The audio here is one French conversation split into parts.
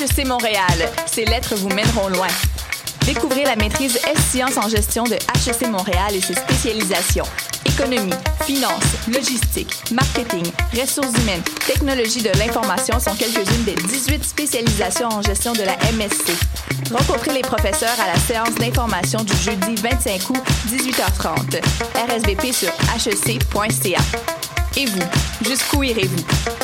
HEC Montréal. Ces lettres vous mèneront loin. Découvrez la maîtrise S-Sciences en gestion de HEC Montréal et ses spécialisations. Économie, finance, logistique, marketing, ressources humaines, technologie de l'information sont quelques-unes des 18 spécialisations en gestion de la MSC. Rencontrez les professeurs à la séance d'information du jeudi 25 août, 18h30. RSVP sur hec.ca. Et vous, jusqu'où irez-vous?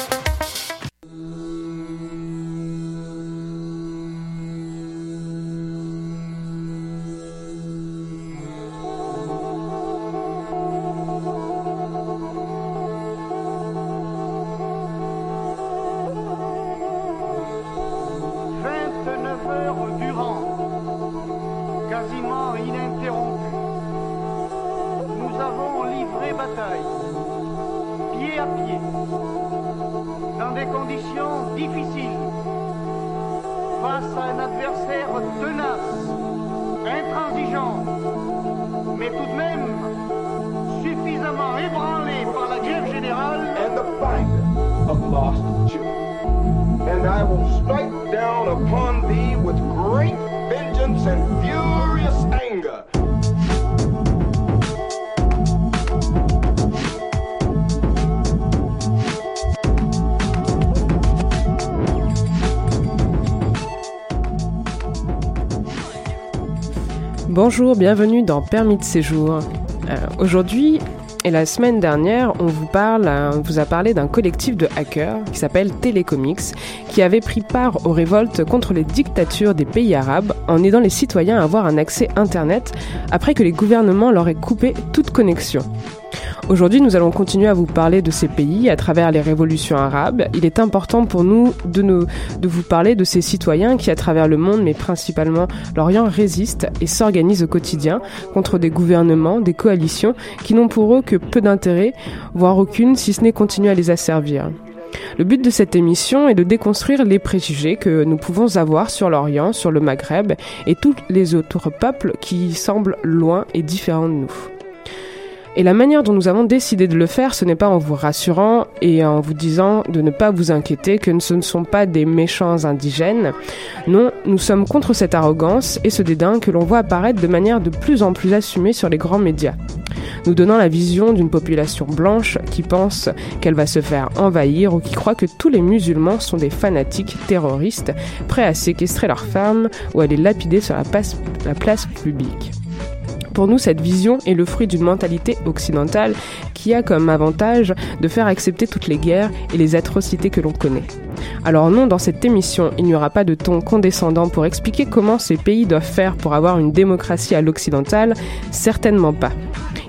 pied à pied, dans des conditions difficiles, face à un adversaire tenace, intransigeant, mais tout de même suffisamment ébranlé par la guerre générale. And the fight of lost children. And I will strike down upon thee with great vengeance and furious Bonjour, bienvenue dans Permis de séjour. Euh, aujourd'hui et la semaine dernière, on vous parle, on vous a parlé d'un collectif de hackers qui s'appelle Telecomics, qui avait pris part aux révoltes contre les dictatures des pays arabes en aidant les citoyens à avoir un accès Internet après que les gouvernements leur aient coupé toute connexion. Aujourd'hui, nous allons continuer à vous parler de ces pays à travers les révolutions arabes. Il est important pour nous de, vous parler de ces citoyens qui, à travers le monde, mais principalement l'Orient, résistent et s'organisent au quotidien contre des gouvernements, des coalitions qui n'ont pour eux que peu d'intérêt, voire aucune, si ce n'est continuer à les asservir. Le but de cette émission est de déconstruire les préjugés que nous pouvons avoir sur l'Orient, sur le Maghreb et tous les autres peuples qui semblent loin et différents de nous. Et la manière dont nous avons décidé de le faire, ce n'est pas en vous rassurant et en vous disant de ne pas vous inquiéter que ce ne sont pas des méchants indigènes. Non, nous sommes contre cette arrogance et ce dédain que l'on voit apparaître de manière de plus en plus assumée sur les grands médias. Nous donnant la vision d'une population blanche qui pense qu'elle va se faire envahir ou qui croit que tous les musulmans sont des fanatiques terroristes prêts à séquestrer leurs femmes ou à les lapider sur la place, la place publique. Pour nous, cette vision est le fruit d'une mentalité occidentale qui a comme avantage de faire accepter toutes les guerres et les atrocités que l'on connaît. Alors non, dans cette émission, il n'y aura pas de ton condescendant pour expliquer comment ces pays doivent faire pour avoir une démocratie à l'occidental, certainement pas.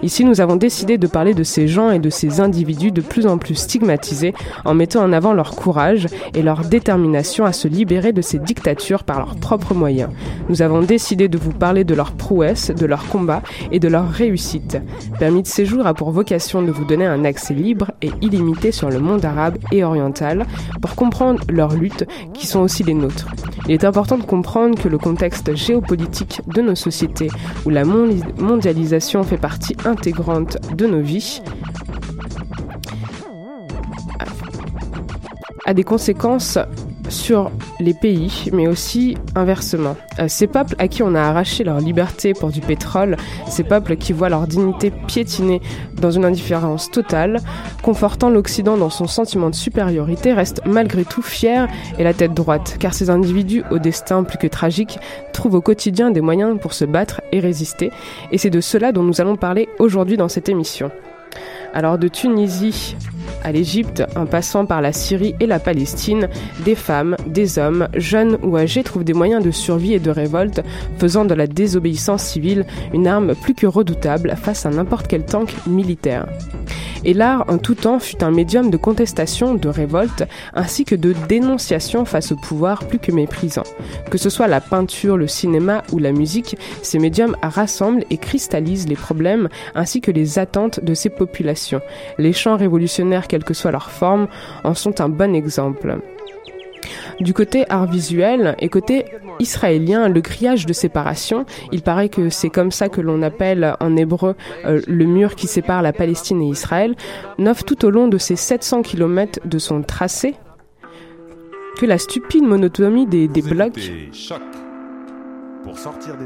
Ici, nous avons décidé de parler de ces gens et de ces individus de plus en plus stigmatisés en mettant en avant leur courage et leur détermination à se libérer de ces dictatures par leurs propres moyens. Nous avons décidé de vous parler de leur prouesse, de leur combat et de leur réussite. Permis de séjour a pour vocation de vous donner un accès libre et illimité sur le monde arabe et oriental pour comprendre leurs luttes qui sont aussi les nôtres. Il est important de comprendre que le contexte géopolitique de nos sociétés où la mondialisation fait partie intégrante de nos vies a des conséquences sur les pays, mais aussi inversement. Euh, ces peuples à qui on a arraché leur liberté pour du pétrole, ces peuples qui voient leur dignité piétinée dans une indifférence totale, confortant l'Occident dans son sentiment de supériorité, restent malgré tout fiers et la tête droite, car ces individus au destin plus que tragique trouvent au quotidien des moyens pour se battre et résister, et c'est de cela dont nous allons parler aujourd'hui dans cette émission. Alors de Tunisie à l'Égypte, en passant par la Syrie et la Palestine, des femmes, des hommes, jeunes ou âgés trouvent des moyens de survie et de révolte, faisant de la désobéissance civile une arme plus que redoutable face à n'importe quel tank militaire. Et l'art en tout temps fut un médium de contestation, de révolte, ainsi que de dénonciation face au pouvoir plus que méprisant. Que ce soit la peinture, le cinéma ou la musique, ces médiums rassemblent et cristallisent les problèmes ainsi que les attentes de ces populations. Les chants révolutionnaires quelle que soit leur forme, en sont un bon exemple. Du côté art visuel et côté israélien, le grillage de séparation, il paraît que c'est comme ça que l'on appelle en hébreu euh, le mur qui sépare la Palestine et Israël, n'offre tout au long de ces 700 km de son tracé que la stupide monotonie des, des blocs pour sortir des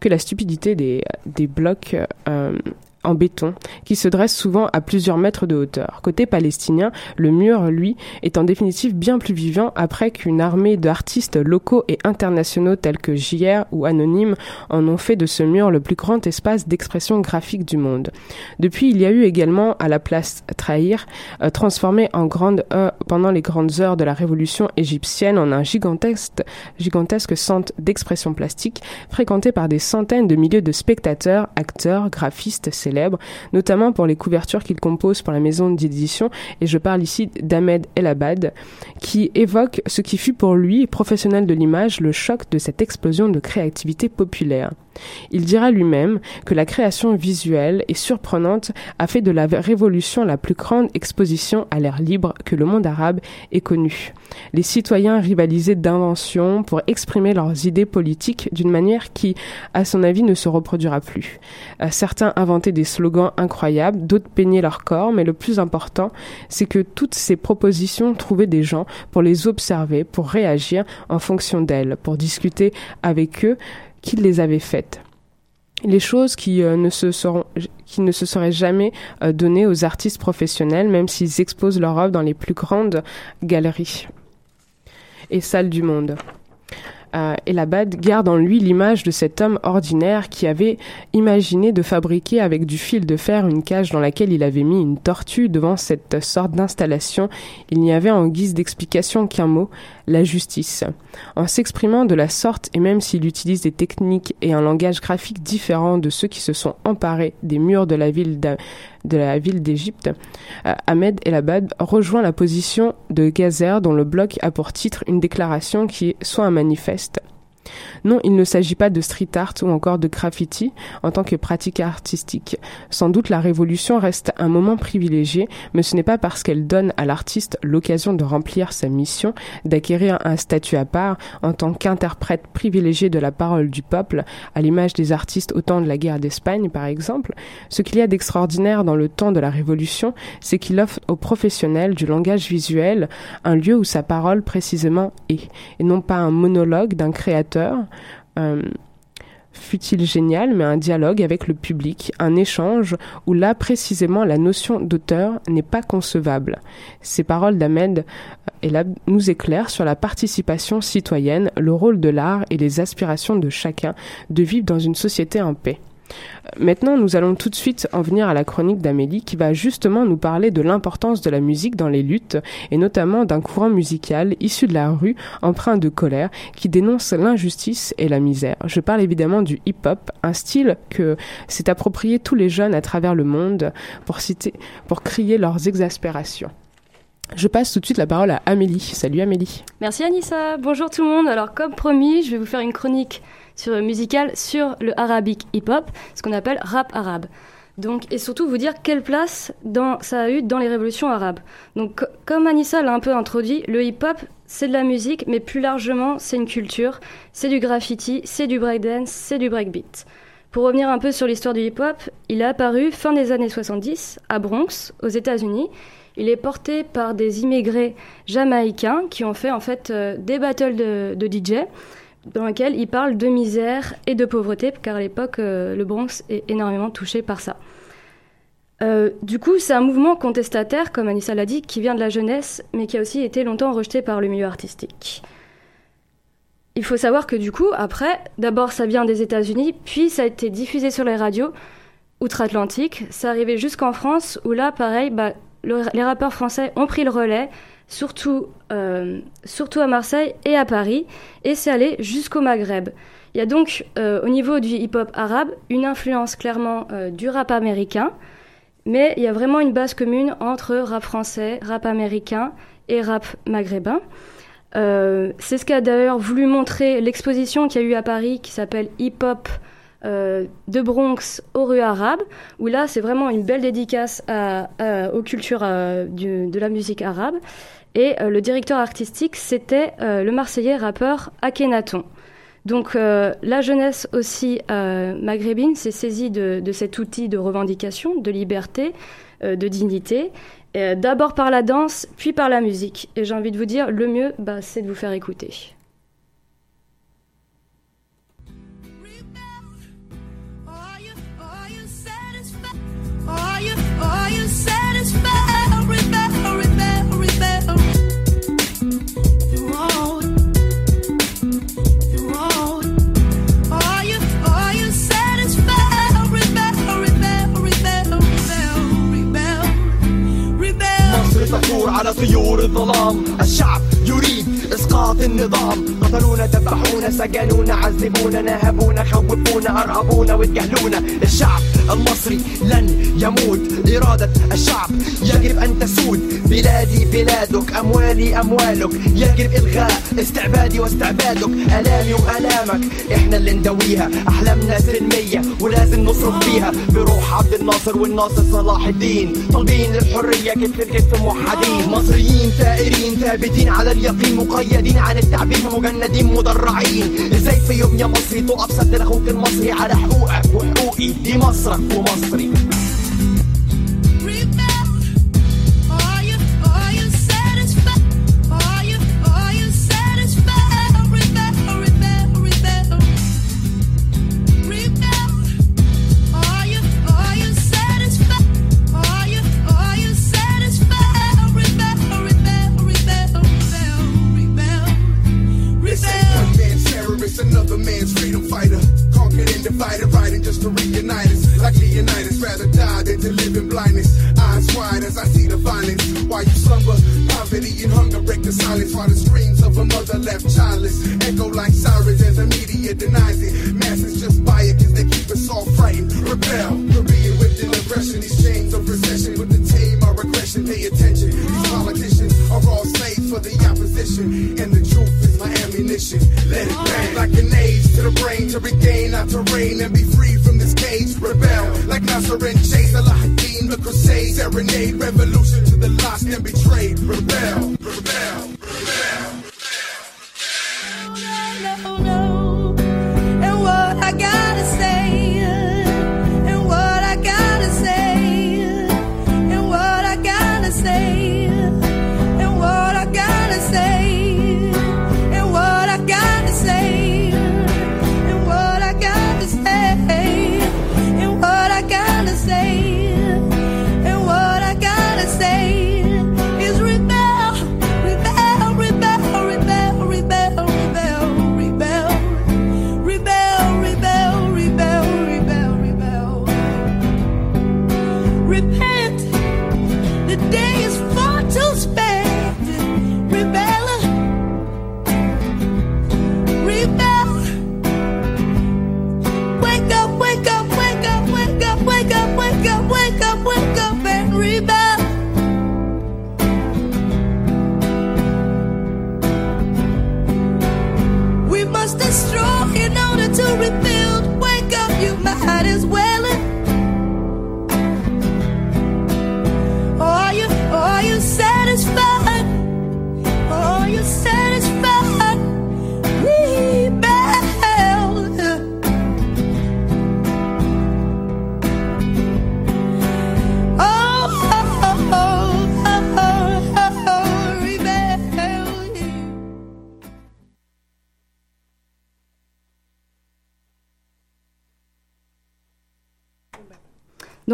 que la stupidité des, des blocs euh, en béton qui se dresse souvent à plusieurs mètres de hauteur. Côté palestinien, le mur, lui, est en définitive bien plus vivant après qu'une armée d'artistes locaux et internationaux tels que JR ou Anonyme en ont fait de ce mur le plus grand espace d'expression graphique du monde. Depuis, il y a eu également à la place Trahir, euh, transformé en grande euh, pendant les grandes heures de la révolution égyptienne en un gigantesque, gigantesque centre d'expression plastique fréquenté par des centaines de milliers de spectateurs, acteurs, graphistes, notamment pour les couvertures qu'il compose pour la maison d'édition, et je parle ici d'Ahmed Elabad, qui évoque ce qui fut pour lui, professionnel de l'image, le choc de cette explosion de créativité populaire. Il dira lui-même que la création visuelle et surprenante a fait de la révolution la plus grande exposition à l'air libre que le monde arabe ait connue. Les citoyens rivalisaient d'invention pour exprimer leurs idées politiques d'une manière qui, à son avis, ne se reproduira plus. Euh, certains inventaient des slogans incroyables, d'autres peignaient leur corps, mais le plus important, c'est que toutes ces propositions trouvaient des gens pour les observer, pour réagir en fonction d'elles, pour discuter avec eux, qu'il les avait faites les choses qui euh, ne se seront qui ne se seraient jamais euh, données aux artistes professionnels même s'ils exposent leur œuvre dans les plus grandes galeries et salles du monde. Euh, Elabad garde en lui l'image de cet homme ordinaire qui avait imaginé de fabriquer avec du fil de fer une cage dans laquelle il avait mis une tortue devant cette sorte d'installation. Il n'y avait en guise d'explication qu'un mot, la justice. En s'exprimant de la sorte, et même s'il utilise des techniques et un langage graphique différents de ceux qui se sont emparés des murs de la ville de la ville d'Égypte, euh, Ahmed Elabad rejoint la position de Gazer dont le bloc a pour titre une déclaration qui soit un manifeste, non, il ne s'agit pas de street art ou encore de graffiti en tant que pratique artistique. Sans doute la révolution reste un moment privilégié, mais ce n'est pas parce qu'elle donne à l'artiste l'occasion de remplir sa mission, d'acquérir un statut à part en tant qu'interprète privilégié de la parole du peuple, à l'image des artistes au temps de la guerre d'Espagne par exemple. Ce qu'il y a d'extraordinaire dans le temps de la révolution, c'est qu'il offre aux professionnels du langage visuel un lieu où sa parole précisément est, et non pas un monologue d'un créateur euh, fut-il génial, mais un dialogue avec le public, un échange où là précisément la notion d'auteur n'est pas concevable. Ces paroles d'Ahmed euh, nous éclairent sur la participation citoyenne, le rôle de l'art et les aspirations de chacun de vivre dans une société en paix. Maintenant, nous allons tout de suite en venir à la chronique d'Amélie qui va justement nous parler de l'importance de la musique dans les luttes et notamment d'un courant musical issu de la rue, empreint de colère, qui dénonce l'injustice et la misère. Je parle évidemment du hip-hop, un style que s'est approprié tous les jeunes à travers le monde pour citer, pour crier leurs exaspérations. Je passe tout de suite la parole à Amélie. Salut Amélie. Merci Anissa. Bonjour tout le monde. Alors comme promis, je vais vous faire une chronique sur, musical sur le arabic hip-hop, ce qu'on appelle rap arabe. Donc, et surtout vous dire quelle place ça a eu dans les révolutions arabes. Donc, comme Anissa l'a un peu introduit, le hip-hop, c'est de la musique, mais plus largement, c'est une culture, c'est du graffiti, c'est du breakdance, c'est du breakbeat. Pour revenir un peu sur l'histoire du hip-hop, il est apparu fin des années 70 à Bronx, aux États-Unis. Il est porté par des immigrés jamaïcains qui ont fait en fait euh, des battles de, de DJ dans lequel il parle de misère et de pauvreté, car à l'époque, euh, le Bronx est énormément touché par ça. Euh, du coup, c'est un mouvement contestataire, comme Anissa l'a dit, qui vient de la jeunesse, mais qui a aussi été longtemps rejeté par le milieu artistique. Il faut savoir que du coup, après, d'abord ça vient des États-Unis, puis ça a été diffusé sur les radios outre-Atlantique. Ça arrivait jusqu'en France, où là, pareil, bah, les rappeurs français ont pris le relais, surtout, euh, surtout à Marseille et à Paris, et c'est allé jusqu'au Maghreb. Il y a donc euh, au niveau du hip-hop arabe une influence clairement euh, du rap américain, mais il y a vraiment une base commune entre rap français, rap américain et rap maghrébin. c'est ce qu'a d'ailleurs voulu montrer l'exposition qu'il y a eu à Paris qui s'appelle Hip Hop de Bronx aux rues arabes, où là c'est vraiment une belle dédicace aux cultures de la musique arabe. Et euh, le directeur artistique, c'était euh, le Marseillais rappeur Akhenaton. Donc euh, la jeunesse aussi maghrébine s'est saisie de, cet outil de revendication, de liberté, de dignité, d'abord par la danse, puis par la musique. Et j'ai envie de vous dire, le mieux, bah, c'est de vous faire écouter. النظام. قتلونا ذبحونا سجنونا عذبونا نهبونا خوفونا أرهبونا واتجاهلونا. الشعب المصري لن يموت. إرادة الشعب يجب أن تسود. بلادي بلادك أموالي أموالك. يجب إلغاء استعبادي واستعبادك. ألامي وألامك إحنا اللي ندويها. أحلامنا سلمية ولازم نصرف فيها. بروح عبد الناصر والناصر صلاح الدين. طالبين للحرية كتف كتف موحدين. مصريين ثائرين ثابتين على اليقين. مقيدين عن التعبير مجندين مدرعين. إزاي في يوم يا مصري تقف سد أخوك المصري على حقوقك وحقوقي؟ دي nuestra coma street. Cage. Rebel like Nasser and Chase, Alahadin, the Crusades, serenade, revolution to the lost and betrayed. Rebel,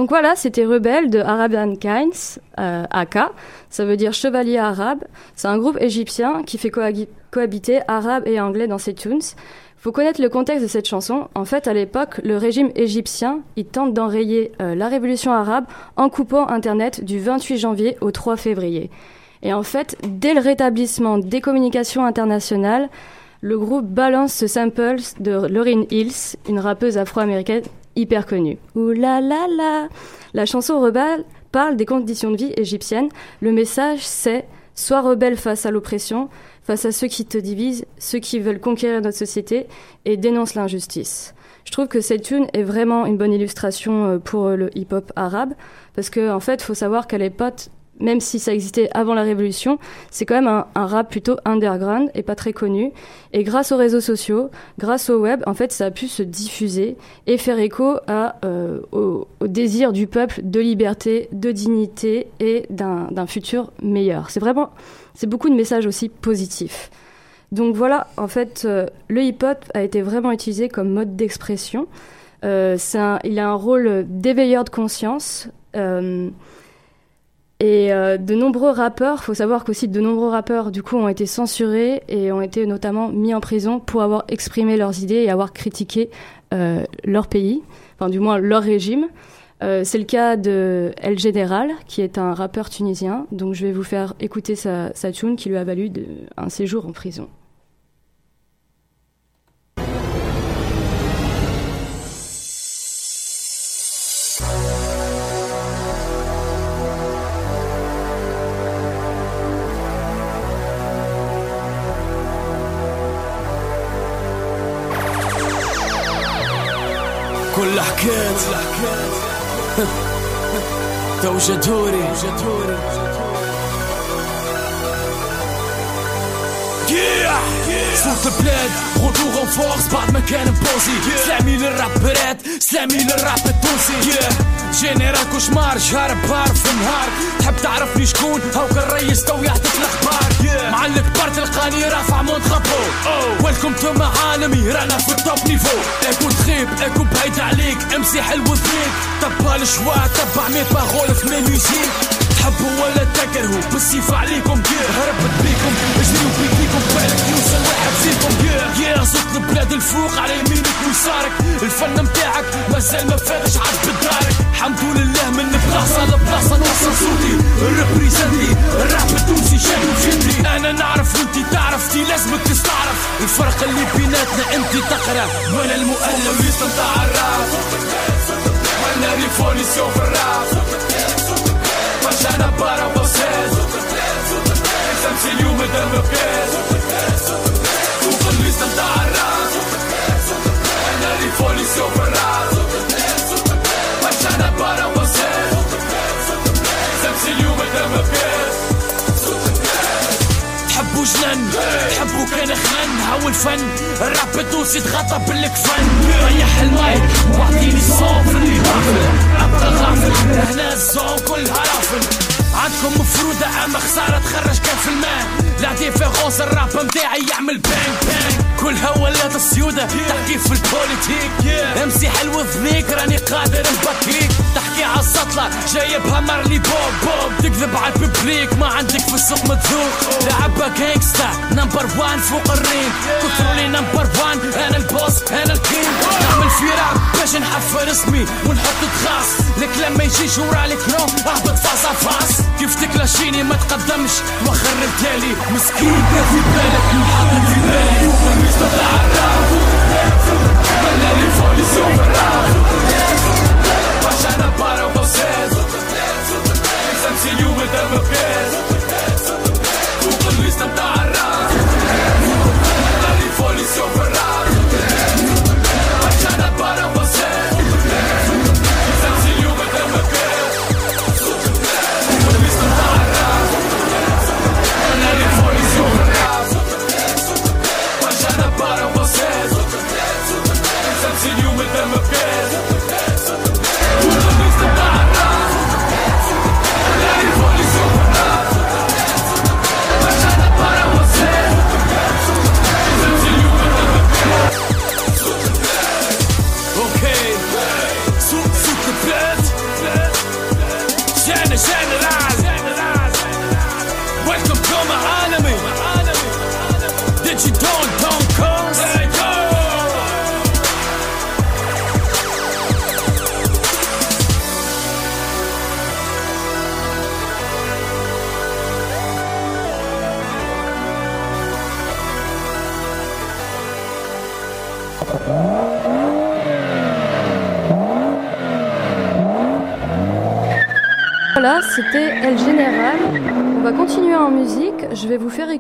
Donc voilà, c'était Rebelle de Arabian Kinds, euh, AK. Ça veut dire chevalier arabe. C'est un groupe égyptien qui fait cohabi- cohabiter arabe et anglais dans ses tunes. Faut connaître le contexte de cette chanson. En fait, à l'époque, le régime égyptien, il tente d'enrayer euh, la révolution arabe en coupant Internet du 28 janvier au 3 février. Et en fait, dès le rétablissement des communications internationales, le groupe balance ce sample de Lauryn Hills, une rappeuse afro-américaine hyper connue. Ouh La chanson Rebelle parle des conditions de vie égyptiennes. Le message, c'est Sois rebelle face à l'oppression, face à ceux qui te divisent, ceux qui veulent conquérir notre société, et dénonce l'injustice. Je trouve que cette tune est vraiment une bonne illustration euh, pour euh, le hip-hop arabe, parce que en fait, faut savoir qu'à l'époque, même si ça existait avant la révolution, c'est quand même un, rap plutôt underground et pas très connu. Et grâce aux réseaux sociaux, grâce au web, en fait, ça a pu se diffuser et faire écho euh, au, désir du peuple de liberté, de dignité et d'un futur meilleur. C'est vraiment, c'est beaucoup de messages aussi positifs. Donc voilà, en fait, euh, le hip-hop a été vraiment utilisé comme mode d'expression. Euh, il a un rôle d'éveilleur de conscience. Et euh, de nombreux rappeurs, faut savoir qu'aussi de nombreux rappeurs du coup ont été censurés et ont été notamment mis en prison pour avoir exprimé leurs idées et avoir critiqué euh, leur pays, enfin du moins leur régime. Euh, c'est le cas de El Général, qui est un rappeur tunisien. Donc je vais vous faire écouter sa, sa tune qui lui a valu de, un séjour en prison. lakët Të u صوت البلاد retour en force بعد ما كان بوزي سلامي للرابرات سلامي للراب التونسي جنرال كوشمار شهر بار في نهار تحب تعرفني شكون هاو الريس تو يعطيك الاخبار مع الكبار تلقاني رافع مونترابو ويلكم تو عالمي رانا في التوب نيفو اكو تخيب اكو بعيد عليك امسي حلو ذيك تبع الشوا تبع ميت باغول في ميوزيك تحبوا ولا تكرهوا بالسيف عليكم هربت بيكم. اجريوا بيديكم بالك يوصل واحد فيكم يا. صوت البلاد الفوق على يمينك ويسارك. الفن متاعك مازال ما فاتش عاد بدارك الحمد لله من بلاصة لبلاصة نوصل صوتي. ريبريزنتي الراب التونسي شادو جدري أنا نعرف وانتي تعرف تي لازمك تستعرف. الفرق اللي بيناتنا انتي تقرأ. وأنا المؤلف يستمتع الراب وأنا ريفوليسيون في الراب. Napisana para vocês Jestem przyjumy é ten O Kupon listem tara Na lifoli się operazu Napisana para vocês Jestem é przyjumy ten pies تحبوا جنان تحبوا كان خنان هاو الفن الراب التونسي تغطى بالكفن ريح المايك واعطيني الصوت اللي غافل ابقى غافل هنا الزون كلها رافل عندكم مفروضة أما خسارة تخرج كان في الماء لا ديفيرونس الراب متاعي يعمل بانج بانج. كلها ولات السيودة تحكي في البوليتيك. امسي حلو ذنيك راني قادر نبكيك تحكي على السطلة جايبها مارلي بوب بوب. تكذب على الببليك ما عندك في السوق متذوق لعبة جانكستا نمبر وان فوق الريم. كثرولي نمبر وان أنا البوس أنا الكينج. نعمل في راب باش نحفر اسمي ونحط تخاص. لك لما يجيش ورا الكرون أهبط فاس فاس كيف تكلاشيني ما تقدمش. واخر لي مسكين. كان في بالك محطة في بالي ومش تتعرف ملالي لي سوبر راف باش أنا بارا وبوسات سامسي يوم الدم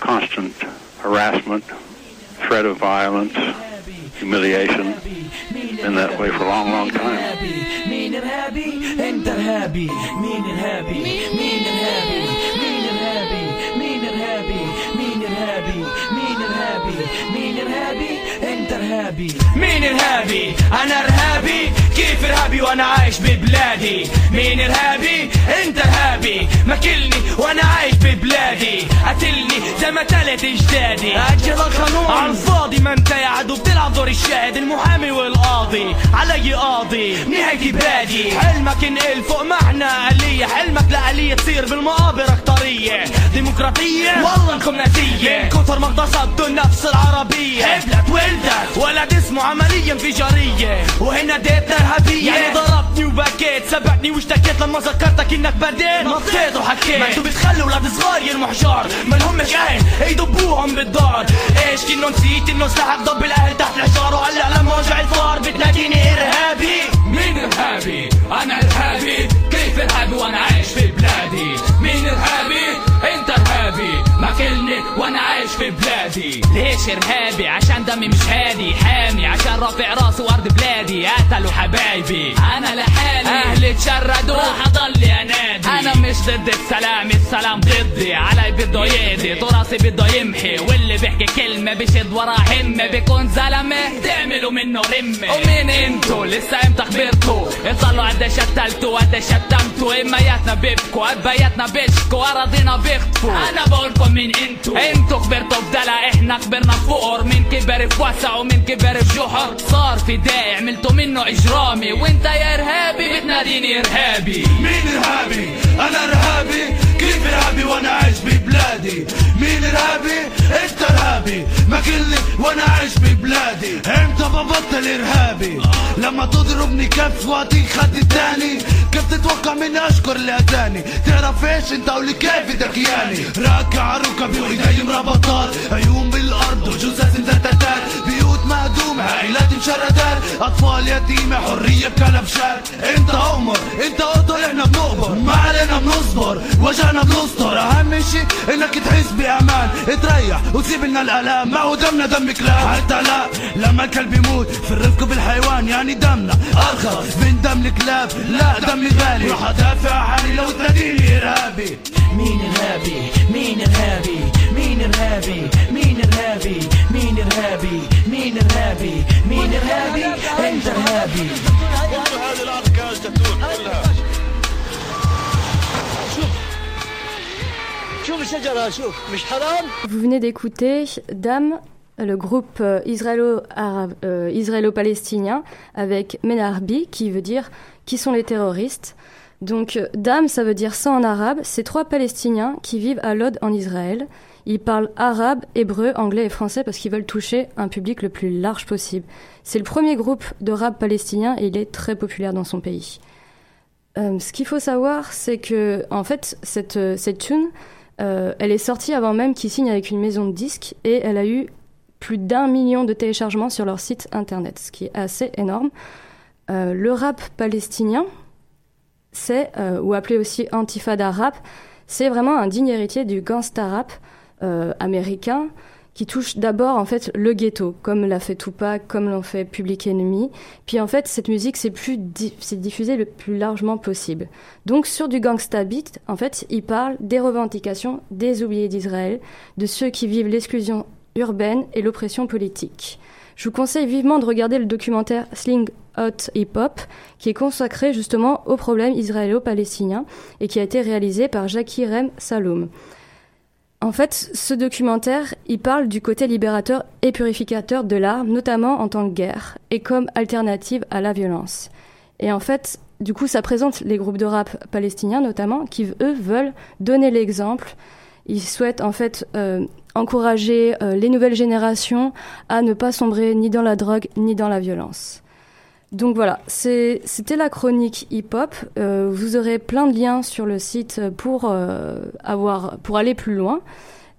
constant harassment, threat of violence, humiliation. Been that way for a long, long time. Mean and happy, ارهابي مين ارهابي أنا ارهابي كيف ارهابي وأنا عايش ببلادي؟ مين ارهابي أنت ارهابي ماكلني وأنا عايش ببلادي. قتلني زي ما تلت إجدادي. أجل القانون على الفاضي ما أنت يا عدو. بتلعب دور الشاهد المحامي والقاضي علي قاضي. نهايتي بادي حلمك انقل فوق معنى آلية حلمك لآلية تصير بالمقابر أكترية ديمقراطية؟ والله انكم ناسية. من كتر ما اغتصبتوا النفس العربية. حبلت ولدت ولد اسمه عملية انفجارية وهنا ديت ارهابية يعني ضربتني وبكيت. سبقني واشتكيت. لما ذكرتك إنك بديت نطيت وحكيت. ما أنتوا بتخلوا ولاد صغار يرموا حجار ما لهمش أهل يدبوهم بالدار. إيش كنو نسيت إنه سلاحك ضب الأهل تحت الحجار. وهلا لما وجع الفار لكن إرهابي مين إرهابي؟ أنا إرهابي كيف إرهابي وأنا عايش في بلادي مين إرهابي؟ أنت إرهابي ماكلني وأنا عايش في بلادي. ليش إرهابي؟ عشان دمي مش هادي. حامي عشان رافع راسي وأرض بلادي. قتلوا حبايبي. أنا لحالي. أهلي اتشردوا راح أضل انادي أنا مش ضد السلام. السلام ضدي. علي بده يقضي تراثي بده يمحي. واللي بيحكي كلمة بشد ورا همة. بيكون زلمة. تعملوا منه رمة. ومين انتو لسه إمتى خبرتوا اطلعوا قديش قتلتوا قديش شتمتوا. امياتنا بيبكوا أبياتنا بيشكوا. أراضينا بيخطفوا. أنا بقولكم مين انتو. انتو خبرتوا بدلع إحنا كبرنا فقر. مين كبر في وسع ومين كبر في جحر. صار في داعي عملتوا منه إجرامي. وانت يا إرهابي بتناديني إرهابي. مين إرهابي؟ أنا إرهابي. كيف ارهابي وأنا عايش ببلادي؟ مين ارهابي انت ارهابي ماكلني وأنا عايش ببلادي. إمتى ببطل إرهابي؟ لما تضربني كف واعطيك خد التاني كيف تتوقع مني أشكر اللي اتاني تعرف إيش أنت قولي كيف دكياني راكع ركبي وايدي مربطات عيون بالأرض وجثث مزتتات مهدومة عائلات مشردات أطفال يتيمة حرية بكلبشات أنت عمر أنت قطر إحنا بنقبر. ما علينا بنصبر وجعنا بنستر. أهم شي إنك تحس بأمان. تريح وتسيب لنا الألام. ما هو دمنا دم كلاب. حتى لا لما الكلب يموت في الرفق بالحيوان يعني دمنا ارخص من دم الكلاب لا دمي غالي. راح أدافع عن حالي لو تناديني ارهابي مين ارهابي مين ارهابي مين ارهابي مين ارهابي مين ارهابي مين ارهابي مين ارهابي انت ارهابي هذه الاركاز تتون كلها شوف الشجرة شوف مش حرام Vous venez d'écouter Dame, le groupe euh, israélo-arabe- euh, israélo-palestinien, avec Menarbi, qui veut dire qui sont les terroristes. Donc euh, Dame, ça veut dire ça en arabe. C'est trois Palestiniens qui vivent à Lod en Israël. Ils parlent arabe, hébreu, anglais et français parce qu'ils veulent toucher un public le plus large possible. C'est le premier groupe de rap palestinien et il est très populaire dans son pays. Euh, ce qu'il faut savoir, c'est que en fait cette euh, cette tune, euh, elle est sortie avant même qu'ils signent avec une maison de disques et elle a eu plus d'un million de téléchargements sur leur site internet, ce qui est assez énorme. Le rap palestinien, c'est, ou appelé aussi antifada rap, c'est vraiment un digne héritier du gangsta rap américain qui touche d'abord en fait le ghetto, comme l'a fait Tupac, comme l'ont fait Public Enemy. Puis en fait, cette musique c'est plus di- c'est diffusé le plus largement possible. Donc sur du gangsta beat, en fait, il parle des revendications des oubliés d'Israël, de ceux qui vivent l'exclusion urbaine et l'oppression politique. Je vous conseille vivement de regarder le documentaire Sling Hot Hip Hop, qui est consacré justement aux problèmes israélo-palestiniens et qui a été réalisé par Jackie Rem Saloum. En fait, ce documentaire, il parle du côté libérateur et purificateur de l'art, notamment en tant que guerre, et comme alternative à la violence. Et en fait, du coup, ça présente les groupes de rap palestiniens notamment, qui eux veulent donner l'exemple. Ils souhaitent en fait euh, encourager euh, les nouvelles générations à ne pas sombrer ni dans la drogue ni dans la violence. Donc voilà, c'était la chronique hip-hop. Euh, vous aurez plein de liens sur le site pour, euh, avoir, pour aller plus loin.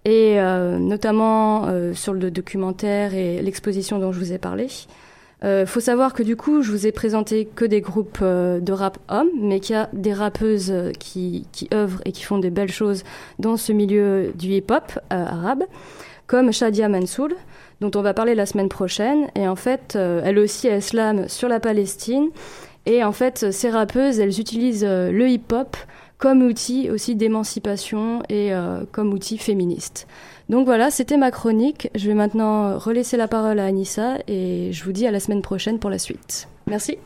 Et euh, notamment sur le documentaire et l'exposition dont je vous ai parlé. Euh, faut savoir que du coup, je vous ai présenté que des groupes de rap hommes, mais qu'il y a des rappeuses qui, qui œuvrent et qui font des belles choses dans ce milieu du hip-hop arabe, comme Shadia Mansour, dont on va parler la semaine prochaine. Et en fait, euh, elle aussi, elle slame sur la Palestine. Et en fait, ces rappeuses, elles utilisent euh, le hip-hop comme outil aussi d'émancipation et euh, comme outil féministe. Donc voilà, c'était ma chronique. Je vais maintenant relaisser la parole à Anissa et je vous dis à la semaine prochaine pour la suite. Merci.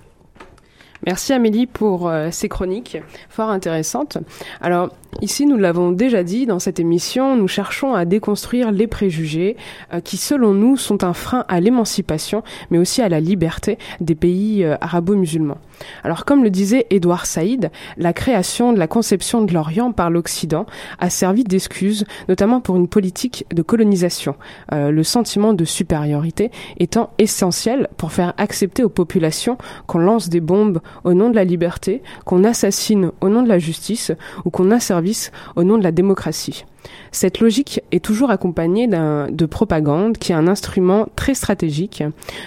Merci Amélie pour euh, ces chroniques fort intéressantes. Alors ici, nous l'avons déjà dit dans cette émission, nous cherchons à déconstruire les préjugés euh, qui, selon nous, sont un frein à l'émancipation, mais aussi à la liberté des pays euh, arabo-musulmans. Alors comme le disait Édouard Saïd, la création de la conception de l'Orient par l'Occident a servi d'excuse, notamment pour une politique de colonisation, le sentiment de supériorité étant essentiel pour faire accepter aux populations qu'on lance des bombes au nom de la liberté, qu'on assassine au nom de la justice ou qu'on asservisse au nom de la démocratie. Cette logique est toujours accompagnée de propagande qui est un instrument très stratégique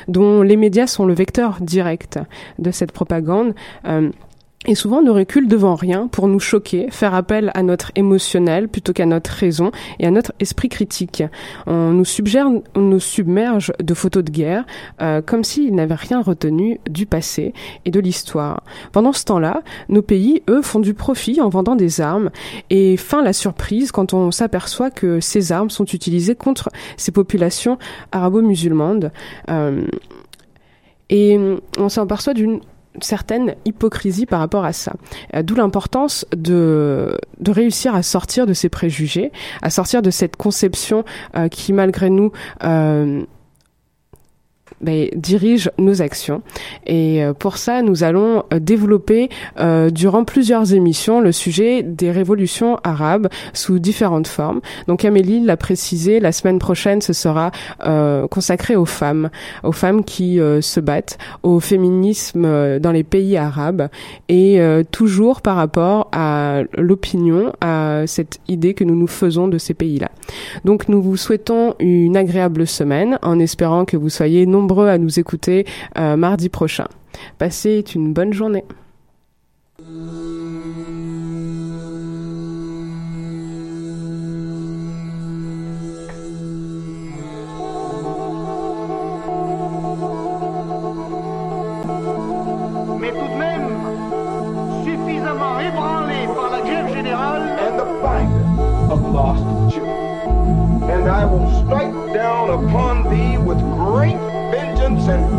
dont les médias sont le vecteur direct de cette propagande. euh, et souvent ne reculent devant rien pour nous choquer, faire appel à notre émotionnel plutôt qu'à notre raison et à notre esprit critique. On nous, submerge, on nous submerge de photos de guerre euh, comme s'ils n'avaient rien retenu du passé et de l'histoire. Pendant ce temps-là, nos pays, eux, font du profit en vendant des armes et fin la surprise quand on s'aperçoit que ces armes sont utilisées contre ces populations arabo-musulmanes. Euh, et on s'aperçoit d'une certaine hypocrisie par rapport à ça. Euh, D'où l'importance de, de réussir à sortir de ces préjugés, à sortir de cette conception euh, qui, malgré nous, euh, ben, dirige nos actions. Et euh, pour ça, nous allons euh, développer euh, durant plusieurs émissions le sujet des révolutions arabes sous différentes formes. Donc Amélie l'a précisé, la semaine prochaine, ce sera euh, consacré aux femmes, aux femmes qui euh, se battent, au féminisme euh, dans les pays arabes, et toujours par rapport à l'opinion, à cette idée que nous nous faisons de ces pays-là. Donc nous vous souhaitons une agréable semaine en espérant que vous soyez nombreux à nous écouter euh, mardi prochain. Passez une bonne journée. Mais tout de même, suffisamment ébranlé par la grève générale. and the finder of lost children. And I will strike down upon vengeance